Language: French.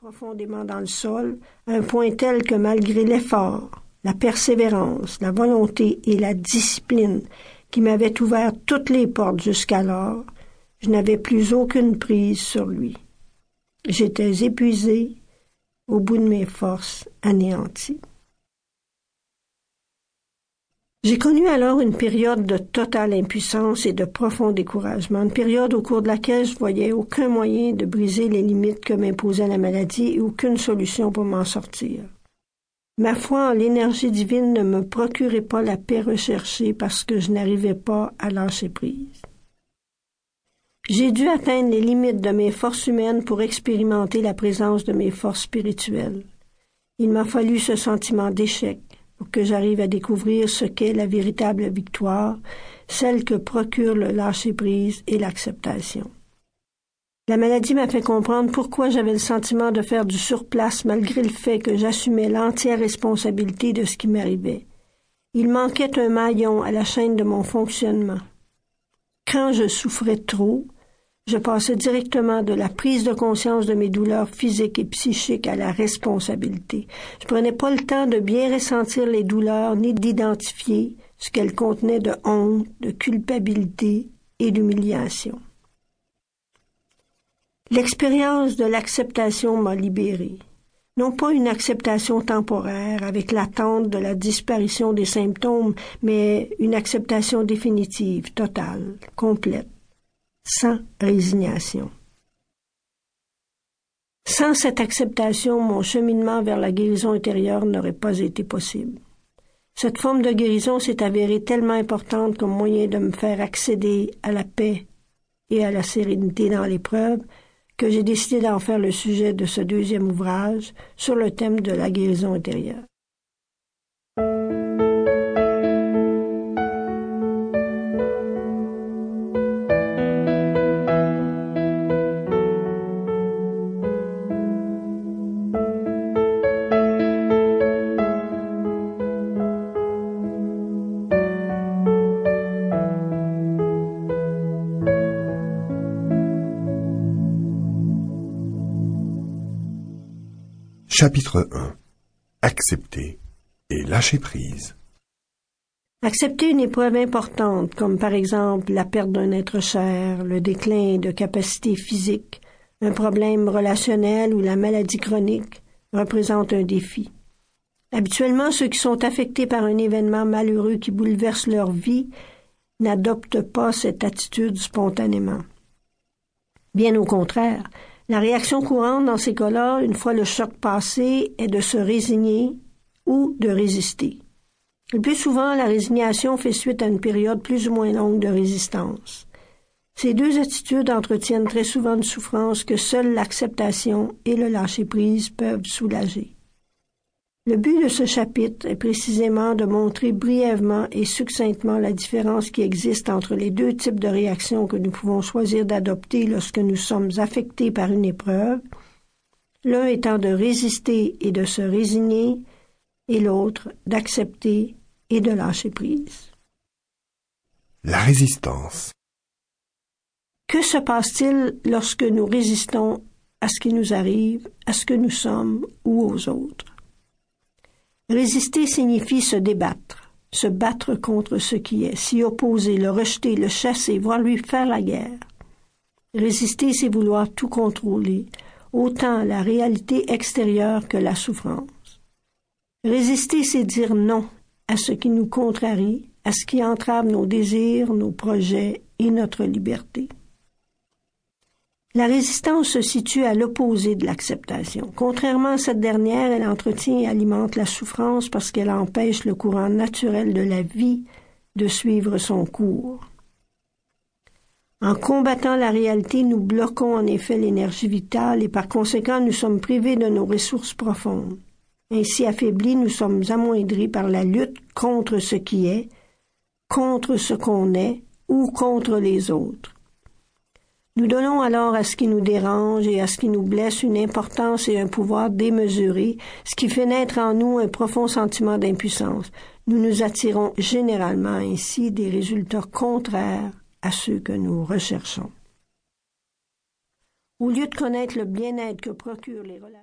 profondément dans le sol, à un point tel que malgré l'effort, la persévérance, la volonté et la discipline qui m'avaient ouvert toutes les portes jusqu'alors, je n'avais plus aucune prise sur lui. J'étais épuisé, au bout de mes forces, anéanti. J'ai connu alors une période de totale impuissance et de profond découragement, une période au cours de laquelle je voyais aucun moyen de briser les limites que m'imposait la maladie et aucune solution pour m'en sortir. Ma foi en l'énergie divine ne me procurait pas la paix recherchée parce que je n'arrivais pas à lâcher prise. J'ai dû atteindre les limites de mes forces humaines pour expérimenter la présence de mes forces spirituelles. Il m'a fallu ce sentiment d'échec, pour que j'arrive à découvrir ce qu'est la véritable victoire, celle que procure le lâcher-prise et l'acceptation. La maladie m'a fait comprendre pourquoi j'avais le sentiment de faire du surplace malgré le fait que j'assumais l'entière responsabilité de ce qui m'arrivait. Il manquait un maillon à la chaîne de mon fonctionnement. Quand je souffrais trop, je passais directement de la prise de conscience de mes douleurs physiques et psychiques à la responsabilité. Je prenais pas le temps de bien ressentir les douleurs ni d'identifier ce qu'elles contenaient de honte, de culpabilité et d'humiliation. L'expérience de l'acceptation m'a libérée. Non pas une acceptation temporaire avec l'attente de la disparition des symptômes, mais une acceptation définitive, totale, complète sans résignation. Sans cette acceptation, mon cheminement vers la guérison intérieure n'aurait pas été possible. Cette forme de guérison s'est avérée tellement importante comme moyen de me faire accéder à la paix et à la sérénité dans l'épreuve que j'ai décidé d'en faire le sujet de ce deuxième ouvrage sur le thème de la guérison intérieure. Chapitre 1 Accepter et lâcher prise. Accepter une épreuve importante, comme par exemple la perte d'un être cher, le déclin de capacités physiques, un problème relationnel ou la maladie chronique, représente un défi. Habituellement, ceux qui sont affectés par un événement malheureux qui bouleverse leur vie n'adoptent pas cette attitude spontanément. Bien au contraire, la réaction courante dans ces cas-là, une fois le choc passé, est de se résigner ou de résister. Le plus souvent, la résignation fait suite à une période plus ou moins longue de résistance. Ces deux attitudes entretiennent très souvent une souffrance que seule l'acceptation et le lâcher-prise peuvent soulager. Le but de ce chapitre est précisément de montrer brièvement et succinctement la différence qui existe entre les deux types de réactions que nous pouvons choisir d'adopter lorsque nous sommes affectés par une épreuve, l'un étant de résister et de se résigner, et l'autre d'accepter et de lâcher prise. La résistance. Que se passe-t-il lorsque nous résistons à ce qui nous arrive, à ce que nous sommes ou aux autres? Résister signifie se débattre, se battre contre ce qui est, s'y opposer, le rejeter, le chasser, voire lui faire la guerre. Résister, c'est vouloir tout contrôler, autant la réalité extérieure que la souffrance. Résister, c'est dire non à ce qui nous contrarie, à ce qui entrave nos désirs, nos projets et notre liberté. La résistance se situe à l'opposé de l'acceptation. Contrairement à cette dernière, elle entretient et alimente la souffrance parce qu'elle empêche le courant naturel de la vie de suivre son cours. En combattant la réalité, nous bloquons en effet l'énergie vitale et par conséquent nous sommes privés de nos ressources profondes. Ainsi affaiblis, nous sommes amoindris par la lutte contre ce qui est, contre ce qu'on est ou contre les autres. Nous donnons alors à ce qui nous dérange et à ce qui nous blesse une importance et un pouvoir démesurés, ce qui fait naître en nous un profond sentiment d'impuissance. Nous nous attirons généralement ainsi des résultats contraires à ceux que nous recherchons. Au lieu de connaître le bien-être que procurent les relations,